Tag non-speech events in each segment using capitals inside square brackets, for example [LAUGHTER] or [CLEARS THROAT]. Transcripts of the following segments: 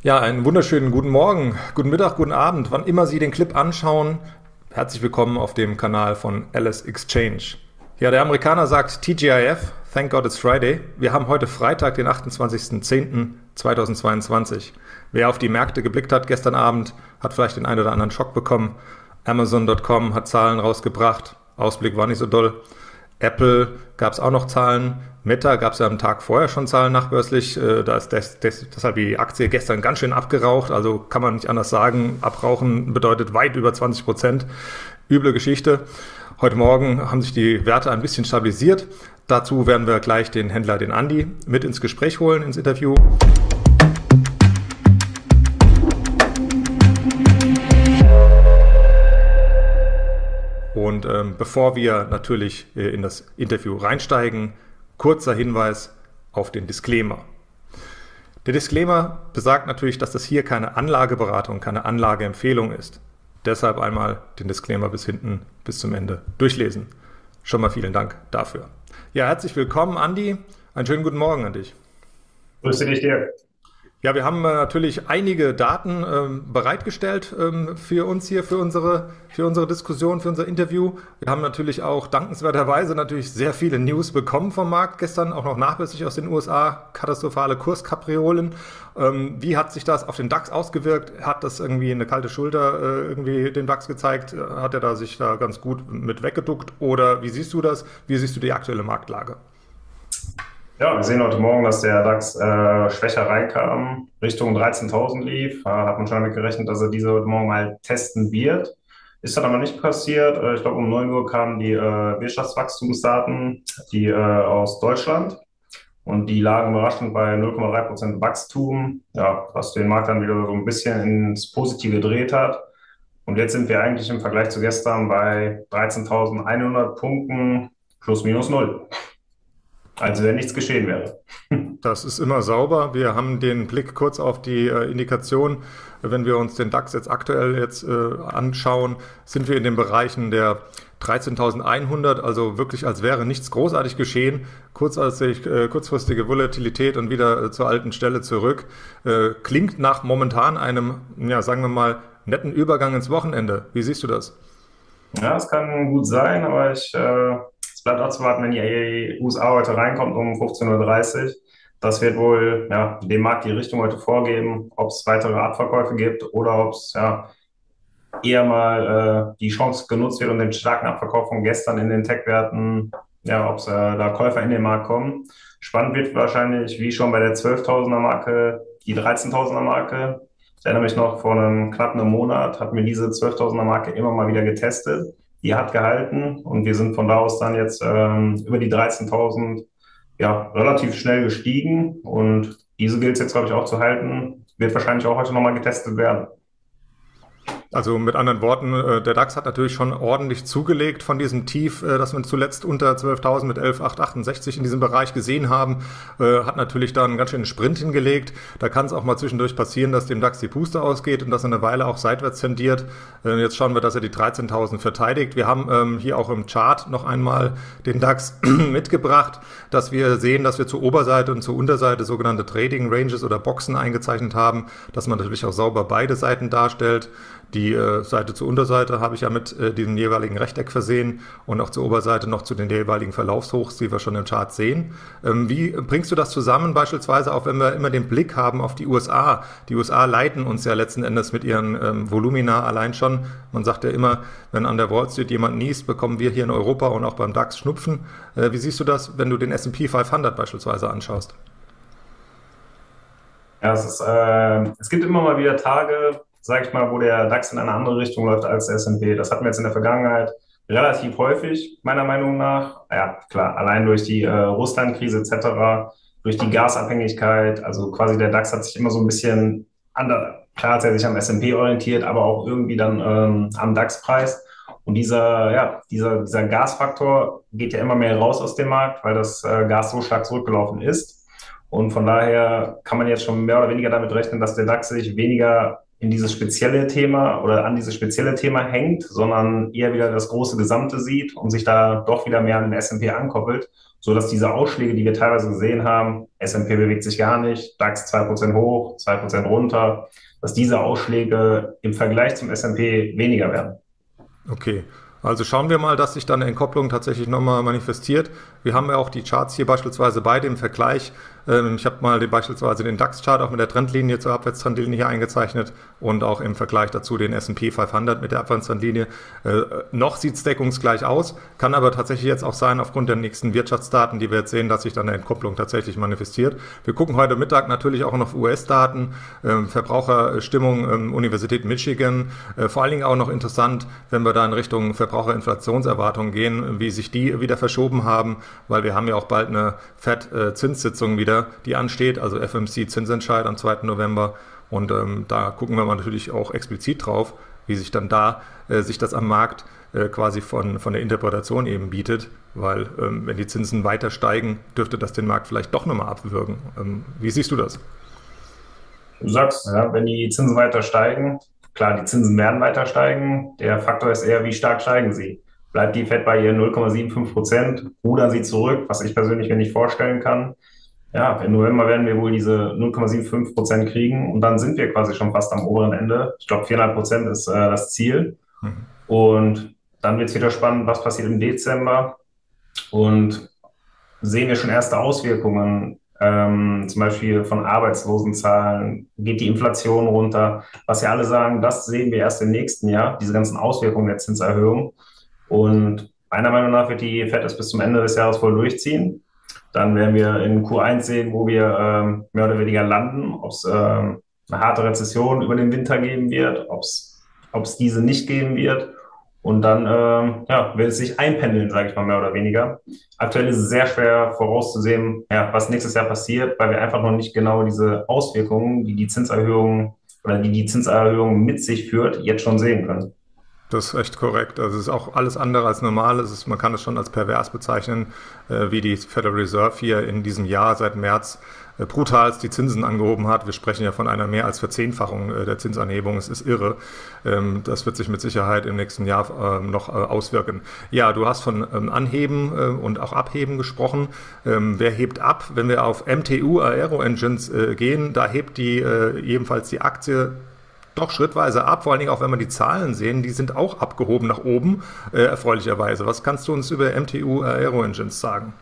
Ja, einen wunderschönen guten Morgen, guten Mittag, guten Abend, wann immer Sie den Clip anschauen. Herzlich willkommen auf dem Kanal von Alice Exchange. Ja, der Amerikaner sagt TGIF, Thank God It's Friday. Wir haben heute Freitag, den 28.10.2022. Wer auf die Märkte geblickt hat gestern Abend, hat vielleicht den einen oder anderen Schock bekommen. Amazon.com hat Zahlen rausgebracht. Ausblick war nicht so doll. Apple gab es auch noch Zahlen. Meta gab es ja am Tag vorher schon Zahlen nachbörslich. Äh, da ist des, des, deshalb die Aktie gestern ganz schön abgeraucht. Also kann man nicht anders sagen. Abrauchen bedeutet weit über 20 Prozent. Üble Geschichte. Heute Morgen haben sich die Werte ein bisschen stabilisiert. Dazu werden wir gleich den Händler, den Andi, mit ins Gespräch holen, ins Interview. Und ähm, bevor wir natürlich äh, in das Interview reinsteigen, kurzer Hinweis auf den Disclaimer. Der Disclaimer besagt natürlich, dass das hier keine Anlageberatung, keine Anlageempfehlung ist. Deshalb einmal den Disclaimer bis hinten, bis zum Ende durchlesen. Schon mal vielen Dank dafür. Ja, herzlich willkommen, Andi. Einen schönen guten Morgen an dich. Grüße dich, Dirk. Ja, wir haben äh, natürlich einige Daten ähm, bereitgestellt ähm, für uns hier, für unsere, für unsere Diskussion, für unser Interview. Wir haben natürlich auch dankenswerterweise natürlich sehr viele News bekommen vom Markt gestern, auch noch nachbörslich aus den USA, katastrophale Kurskapriolen. Ähm, wie hat sich das auf den DAX ausgewirkt? Hat das irgendwie eine kalte Schulter äh, irgendwie den DAX gezeigt? Hat er da sich da ganz gut mit weggeduckt? Oder wie siehst du das? Wie siehst du die aktuelle Marktlage? Ja, wir sehen heute Morgen, dass der DAX äh, schwächer reinkam, Richtung 13.000 lief. Äh, hat man schon damit gerechnet, dass er diese heute Morgen mal testen wird. Ist dann aber nicht passiert. Äh, ich glaube, um 9 Uhr kamen die äh, Wirtschaftswachstumsdaten, die äh, aus Deutschland. Und die lagen überraschend bei 0,3 Prozent Wachstum, ja, was den Markt dann wieder so ein bisschen ins Positive gedreht hat. Und jetzt sind wir eigentlich im Vergleich zu gestern bei 13.100 Punkten plus minus null. Also wenn nichts geschehen wäre. [LAUGHS] Das ist immer sauber. Wir haben den Blick kurz auf die äh, Indikation. Wenn wir uns den DAX jetzt aktuell jetzt äh, anschauen, sind wir in den Bereichen der 13.100, also wirklich als wäre nichts großartig geschehen. Kurzfristig, äh, kurzfristige Volatilität und wieder äh, zur alten Stelle zurück. Äh, klingt nach momentan einem, ja, sagen wir mal, netten Übergang ins Wochenende. Wie siehst du das? Ja, es kann gut sein, aber ich es bleibt auch zu warten, wenn die USA heute reinkommt um 15.30 Uhr. Das wird wohl ja, dem Markt die Richtung heute vorgeben, ob es weitere Abverkäufe gibt oder ob es ja, eher mal äh, die Chance genutzt wird und den starken Abverkauf von gestern in den Tech-Werten, ja, ob es äh, da Käufer in den Markt kommen. Spannend wird wahrscheinlich, wie schon bei der 12.000er Marke, die 13.000er Marke. Ich erinnere mich noch, vor einem knappen Monat hat mir diese 12.000er Marke immer mal wieder getestet die hat gehalten und wir sind von da aus dann jetzt ähm, über die 13.000 ja, relativ schnell gestiegen und diese gilt es jetzt, glaube ich, auch zu halten. Wird wahrscheinlich auch heute nochmal getestet werden. Also mit anderen Worten, äh, der DAX hat natürlich schon ordentlich zugelegt von diesem Tief, äh, das wir zuletzt unter 12.000 mit 11.868 in diesem Bereich gesehen haben, äh, hat natürlich da einen ganz schönen Sprint hingelegt. Da kann es auch mal zwischendurch passieren, dass dem DAX die Puste ausgeht und dass er eine Weile auch seitwärts tendiert. Jetzt schauen wir, dass er die 13.000 verteidigt. Wir haben ähm, hier auch im Chart noch einmal den DAX [CLEARS THROAT] mitgebracht, dass wir sehen, dass wir zur Oberseite und zur Unterseite sogenannte Trading Ranges oder Boxen eingezeichnet haben, dass man natürlich auch sauber beide Seiten darstellt. Die äh, Seite zur Unterseite habe ich ja mit äh, diesem jeweiligen Rechteck versehen und auch zur Oberseite noch zu den jeweiligen Verlaufshochs, die wir schon im Chart sehen. Ähm, wie bringst du das zusammen, beispielsweise auch wenn wir immer den Blick haben auf die USA? Die USA leiten uns ja letzten Endes mit ihren ähm, Volumina allein schon. Man sagt ja immer, wenn an der Wall Street jemand niest, bekommen wir hier in Europa und auch beim DAX Schnupfen. Äh, wie siehst du das, wenn du den S&P 500 beispielsweise anschaust? Ja, es, ist, äh, es gibt immer mal wieder Tage, sage ich mal, wo der DAX in eine andere Richtung läuft als der S&P. Das hatten wir jetzt in der Vergangenheit relativ häufig, meiner Meinung nach. Ja, klar, allein durch die äh, Russland-Krise etc., durch die Gasabhängigkeit, also quasi der DAX hat sich immer so ein bisschen anders, klar hat er sich am S&P orientiert, aber auch irgendwie dann ähm, am DAX-Preis. Und dieser, ja, dieser, dieser Gasfaktor geht ja immer mehr raus aus dem Markt, weil das äh, Gas so stark zurückgelaufen ist. Und von daher kann man jetzt schon mehr oder weniger damit rechnen, dass der DAX sich weniger in dieses spezielle Thema oder an dieses spezielle Thema hängt, sondern eher wieder das große Gesamte sieht und sich da doch wieder mehr an den S&P ankoppelt. so dass diese Ausschläge, die wir teilweise gesehen haben, S&P bewegt sich gar nicht, DAX 2% hoch, 2% runter, dass diese Ausschläge im Vergleich zum S&P weniger werden. Okay. Also schauen wir mal, dass sich dann eine Entkopplung tatsächlich nochmal manifestiert. Wir haben ja auch die Charts hier beispielsweise bei dem Vergleich ich habe mal den, beispielsweise den DAX-Chart auch mit der Trendlinie zur Abwärtstrendlinie hier eingezeichnet und auch im Vergleich dazu den S&P 500 mit der Abwärtstrendlinie. Äh, noch sieht es deckungsgleich aus, kann aber tatsächlich jetzt auch sein, aufgrund der nächsten Wirtschaftsdaten, die wir jetzt sehen, dass sich dann eine Entkopplung tatsächlich manifestiert. Wir gucken heute Mittag natürlich auch noch US-Daten, äh, Verbraucherstimmung, äh, Universität Michigan, äh, vor allen Dingen auch noch interessant, wenn wir da in Richtung Verbraucherinflationserwartungen gehen, wie sich die wieder verschoben haben, weil wir haben ja auch bald eine FED-Zinssitzung wieder die ansteht, also FMC-Zinsentscheid am 2. November. Und ähm, da gucken wir mal natürlich auch explizit drauf, wie sich dann da äh, sich das am Markt äh, quasi von, von der Interpretation eben bietet, weil ähm, wenn die Zinsen weiter steigen, dürfte das den Markt vielleicht doch nochmal abwürgen. Ähm, wie siehst du das? Du sagst, ja, wenn die Zinsen weiter steigen, klar, die Zinsen werden weiter steigen. Der Faktor ist eher, wie stark steigen sie. Bleibt die FED bei ihren 0,75 Prozent, rudern sie zurück, was ich persönlich mir nicht vorstellen kann ja, im November werden wir wohl diese 0,75 Prozent kriegen und dann sind wir quasi schon fast am oberen Ende. Ich glaube, 4,5 Prozent ist äh, das Ziel. Mhm. Und dann wird es wieder spannend, was passiert im Dezember. Und sehen wir schon erste Auswirkungen, ähm, zum Beispiel von Arbeitslosenzahlen, geht die Inflation runter, was ja alle sagen, das sehen wir erst im nächsten Jahr, diese ganzen Auswirkungen der Zinserhöhung. Und meiner Meinung nach wird die FED es bis zum Ende des Jahres voll durchziehen. Dann werden wir in Q1 sehen, wo wir ähm, mehr oder weniger landen, ob es ähm, eine harte Rezession über den Winter geben wird, ob es diese nicht geben wird. Und dann ähm, ja, wird es sich einpendeln, sage ich mal mehr oder weniger. Aktuell ist es sehr schwer vorauszusehen, ja, was nächstes Jahr passiert, weil wir einfach noch nicht genau diese Auswirkungen, die die Zinserhöhung oder die die Zinserhöhung mit sich führt, jetzt schon sehen können. Das ist echt korrekt. Also es ist auch alles andere als normal. Es ist, man kann es schon als pervers bezeichnen, äh, wie die Federal Reserve hier in diesem Jahr seit März äh, brutalst die Zinsen angehoben hat. Wir sprechen ja von einer mehr als Verzehnfachung äh, der Zinsanhebung. Es ist irre. Ähm, das wird sich mit Sicherheit im nächsten Jahr ähm, noch äh, auswirken. Ja, du hast von ähm, Anheben äh, und auch Abheben gesprochen. Ähm, wer hebt ab? Wenn wir auf MTU Aero Engines äh, gehen, da hebt die ebenfalls die Aktie doch schrittweise ab, vor allen Dingen auch wenn wir die Zahlen sehen, die sind auch abgehoben nach oben, äh, erfreulicherweise. Was kannst du uns über MTU Aero Engines sagen?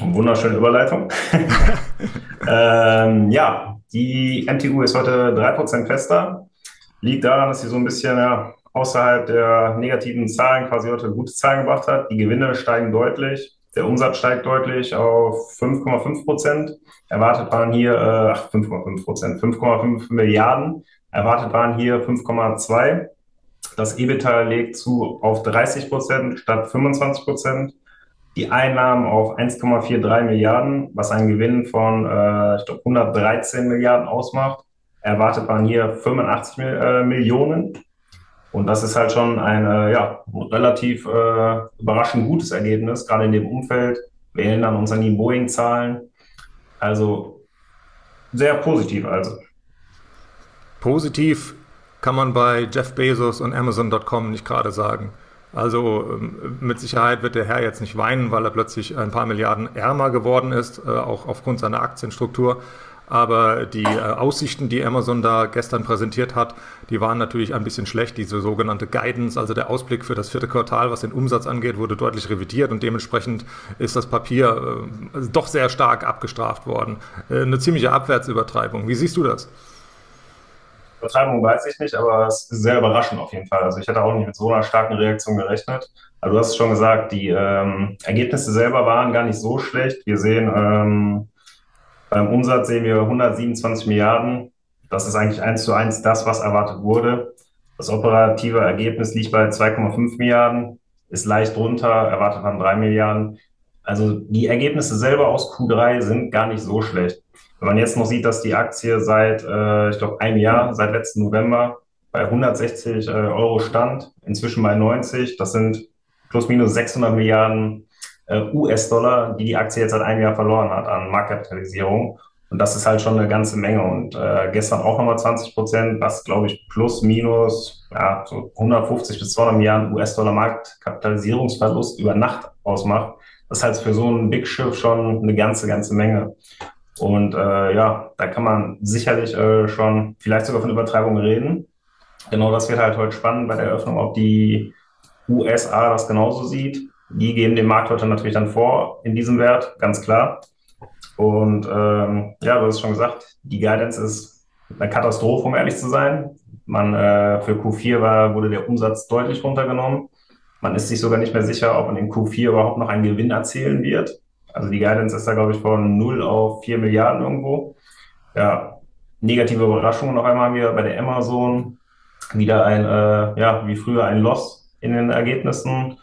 Wunderschöne Überleitung. [LAUGHS] ähm, ja, die MTU ist heute 3% fester. Liegt daran, dass sie so ein bisschen ja, außerhalb der negativen Zahlen quasi heute gute Zahlen gebracht hat. Die Gewinne steigen deutlich. Der Umsatz steigt deutlich auf 5,5 Prozent. Erwartet waren hier, äh, ach, 5,5 Prozent, 5,5 Milliarden. Erwartet waren hier 5,2. Das EBITDA legt zu auf 30 Prozent statt 25 Prozent. Die Einnahmen auf 1,43 Milliarden, was einen Gewinn von, äh, ich glaube, 113 Milliarden ausmacht. Erwartet waren hier 85 äh, Millionen. Und das ist halt schon ein äh, ja, relativ äh, überraschend gutes Ergebnis, gerade in dem Umfeld. Wir erinnern uns an die Boeing-Zahlen. Also sehr positiv also. Positiv kann man bei Jeff Bezos und Amazon.com nicht gerade sagen. Also ähm, mit Sicherheit wird der Herr jetzt nicht weinen, weil er plötzlich ein paar Milliarden ärmer geworden ist, äh, auch aufgrund seiner Aktienstruktur. Aber die äh, Aussichten, die Amazon da gestern präsentiert hat, die waren natürlich ein bisschen schlecht. Diese sogenannte Guidance, also der Ausblick für das vierte Quartal, was den Umsatz angeht, wurde deutlich revidiert und dementsprechend ist das Papier äh, doch sehr stark abgestraft worden. Eine ziemliche Abwärtsübertreibung. Wie siehst du das? Übertreibung weiß ich nicht, aber es ist sehr überraschend auf jeden Fall. Also ich hätte auch nicht mit so einer starken Reaktion gerechnet. Aber du hast es schon gesagt, die ähm, Ergebnisse selber waren gar nicht so schlecht. Wir sehen ähm, beim Umsatz sehen wir 127 Milliarden. Das ist eigentlich eins zu eins das, was erwartet wurde. Das operative Ergebnis liegt bei 2,5 Milliarden, ist leicht drunter, erwartet man 3 Milliarden. Also die Ergebnisse selber aus Q3 sind gar nicht so schlecht. Wenn man jetzt noch sieht, dass die Aktie seit, äh, ich glaube, einem Jahr, seit letzten November bei 160 äh, Euro stand, inzwischen bei 90, das sind plus minus 600 Milliarden äh, US-Dollar, die die Aktie jetzt seit einem Jahr verloren hat an Marktkapitalisierung. Und das ist halt schon eine ganze Menge. Und äh, gestern auch nochmal 20 Prozent, was glaube ich plus minus ja, so 150 bis 200 Milliarden US-Dollar Marktkapitalisierungsverlust über Nacht ausmacht. Das heißt für so ein Big Schiff schon eine ganze, ganze Menge. Und äh, ja, da kann man sicherlich äh, schon vielleicht sogar von Übertreibung reden. Genau das wird halt heute spannend bei der Eröffnung, ob die USA das genauso sieht. Die geben den Markt heute natürlich dann vor in diesem Wert, ganz klar. Und ähm, ja, du hast schon gesagt, die Guidance ist eine Katastrophe, um ehrlich zu sein. Man, äh, für Q4 war, wurde der Umsatz deutlich runtergenommen. Man ist sich sogar nicht mehr sicher, ob man in Q4 überhaupt noch einen Gewinn erzielen wird. Also die Guidance ist da, glaube ich, von 0 auf 4 Milliarden irgendwo. Ja, negative Überraschungen noch einmal wieder bei der Amazon. Wieder ein, äh, ja, wie früher ein Loss in den Ergebnissen.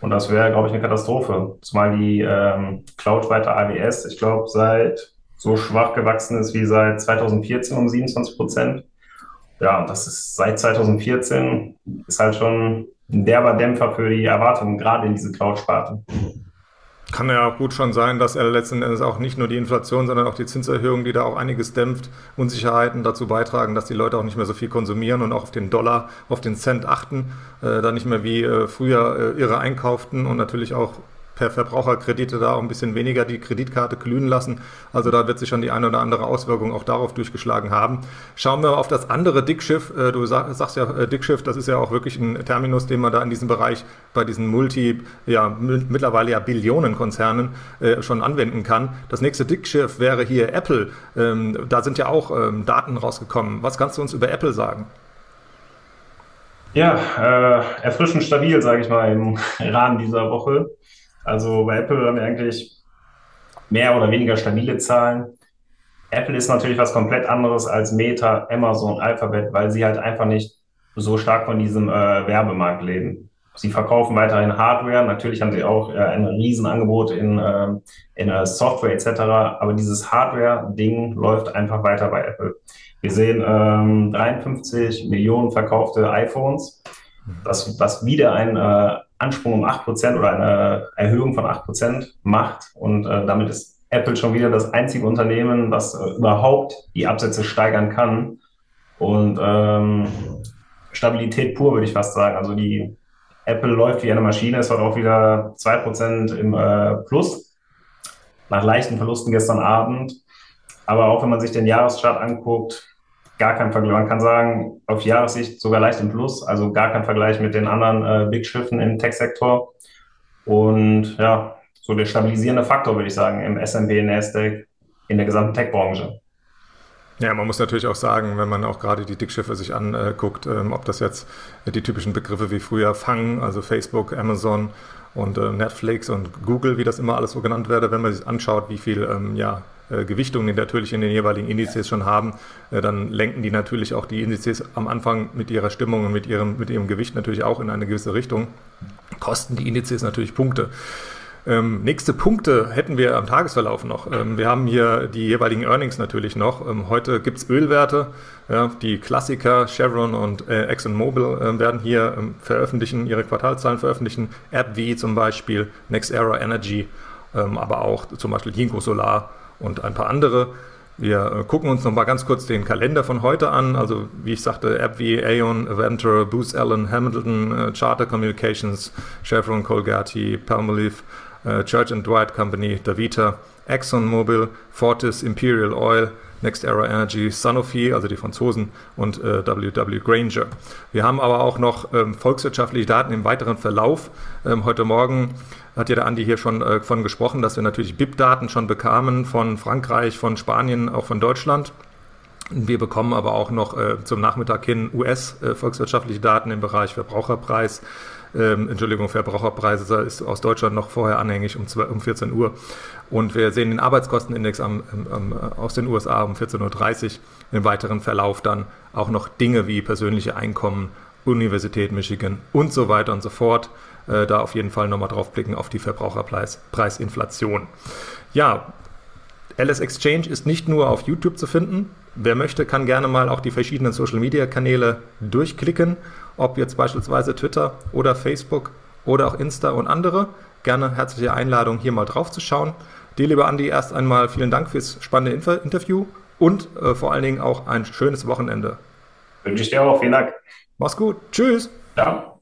Und das wäre, glaube ich, eine Katastrophe. Zumal die ähm, Cloud weiter AWS, ich glaube, seit so schwach gewachsen ist wie seit 2014 um 27 Prozent. Ja, das ist seit 2014 ist halt schon ein derber Dämpfer für die Erwartungen, gerade in diese Cloud-Sparte. Kann ja auch gut schon sein, dass er letzten Endes auch nicht nur die Inflation, sondern auch die Zinserhöhung, die da auch einiges dämpft, Unsicherheiten dazu beitragen, dass die Leute auch nicht mehr so viel konsumieren und auch auf den Dollar, auf den Cent achten, äh, da nicht mehr wie äh, früher äh, ihre einkauften und natürlich auch per Verbraucherkredite da auch ein bisschen weniger die Kreditkarte glühen lassen. Also da wird sich schon die eine oder andere Auswirkung auch darauf durchgeschlagen haben. Schauen wir auf das andere Dickschiff. Äh, du sagst ja äh, Dickschiff, das ist ja auch wirklich ein Terminus, den man da in diesem Bereich bei diesen Multi, ja mittlerweile ja Billionenkonzernen äh, schon anwenden kann. Das nächste Dickschiff wäre hier Apple. Ähm, da sind ja auch ähm, Daten rausgekommen. Was kannst du uns über Apple sagen? Ja, äh, erfrischend stabil, sage ich mal, im [LAUGHS] Rahmen dieser Woche. Also bei Apple haben wir eigentlich mehr oder weniger stabile Zahlen. Apple ist natürlich was komplett anderes als Meta, Amazon, Alphabet, weil sie halt einfach nicht so stark von diesem äh, Werbemarkt leben. Sie verkaufen weiterhin Hardware, natürlich haben sie auch äh, ein Riesenangebot in, äh, in äh, Software etc., aber dieses Hardware-Ding läuft einfach weiter bei Apple. Wir sehen ähm, 53 Millionen verkaufte iPhones, das, was wieder ein äh, Ansprung um 8% oder eine Erhöhung von 8% macht. Und äh, damit ist Apple schon wieder das einzige Unternehmen, was äh, überhaupt die Absätze steigern kann. Und ähm, Stabilität pur, würde ich fast sagen. Also die Apple läuft wie eine Maschine, es war auch wieder 2% im äh, Plus, nach leichten Verlusten gestern Abend. Aber auch wenn man sich den Jahreschart anguckt, gar kein Vergleich. Man kann sagen, auf Jahressicht sogar leicht im Plus, also gar kein Vergleich mit den anderen äh, Big Schiffen im Tech-Sektor. Und ja, so der stabilisierende Faktor, würde ich sagen, im S&P, Nasdaq, in der gesamten Tech-Branche. Ja, man muss natürlich auch sagen, wenn man auch gerade die Dickschiffe sich anguckt, ähm, ob das jetzt die typischen Begriffe wie früher Fang, also Facebook, Amazon und äh, Netflix und Google, wie das immer alles so genannt werde, wenn man sich anschaut, wie viel ähm, ja, Gewichtungen die natürlich in den jeweiligen Indizes schon haben, äh, dann lenken die natürlich auch die Indizes am Anfang mit ihrer Stimmung und mit ihrem, mit ihrem Gewicht natürlich auch in eine gewisse Richtung. Kosten die Indizes natürlich Punkte. Ähm, nächste Punkte hätten wir am Tagesverlauf noch. Ähm, wir haben hier die jeweiligen Earnings natürlich noch. Ähm, heute gibt es Ölwerte. Ja, die Klassiker Chevron und äh, ExxonMobil äh, werden hier ähm, veröffentlichen, ihre Quartalzahlen veröffentlichen. AbbVie zum Beispiel, NextEra Energy, ähm, aber auch zum Beispiel Ginkgo Solar und ein paar andere. Wir äh, gucken uns noch mal ganz kurz den Kalender von heute an. Also wie ich sagte, AbbVie, Aon, Aventor, Booz Allen, Hamilton, äh, Charter Communications, Chevron, Colgate, Palmolive, äh, Church and Dwight Company, Davita, ExxonMobil, Fortis, Imperial Oil, Next Era Energy, Sanofi, also die Franzosen und äh, WW Granger. Wir haben aber auch noch ähm, volkswirtschaftliche Daten im weiteren Verlauf. Ähm, heute Morgen hat ja der Andi hier schon äh, von gesprochen, dass wir natürlich BIP-Daten schon bekamen von Frankreich, von Spanien, auch von Deutschland. Wir bekommen aber auch noch äh, zum Nachmittag hin US-volkswirtschaftliche äh, Daten im Bereich Verbraucherpreis, ähm, Entschuldigung, Verbraucherpreise ist aus Deutschland noch vorher anhängig um, 2, um 14 Uhr. Und wir sehen den Arbeitskostenindex am, am, aus den USA um 14.30 Uhr. Im weiteren Verlauf dann auch noch Dinge wie persönliche Einkommen, Universität Michigan und so weiter und so fort. Äh, da auf jeden Fall nochmal drauf blicken auf die Verbraucherpreisinflation. Ja, LS Exchange ist nicht nur auf YouTube zu finden. Wer möchte, kann gerne mal auch die verschiedenen Social Media Kanäle durchklicken, ob jetzt beispielsweise Twitter oder Facebook oder auch Insta und andere. Gerne herzliche Einladung, hier mal drauf zu schauen. Dir, lieber Andi, erst einmal vielen Dank fürs spannende Info Interview und äh, vor allen Dingen auch ein schönes Wochenende. Wünsche ich dir auch. Vielen Dank. Mach's gut. Tschüss. Ja.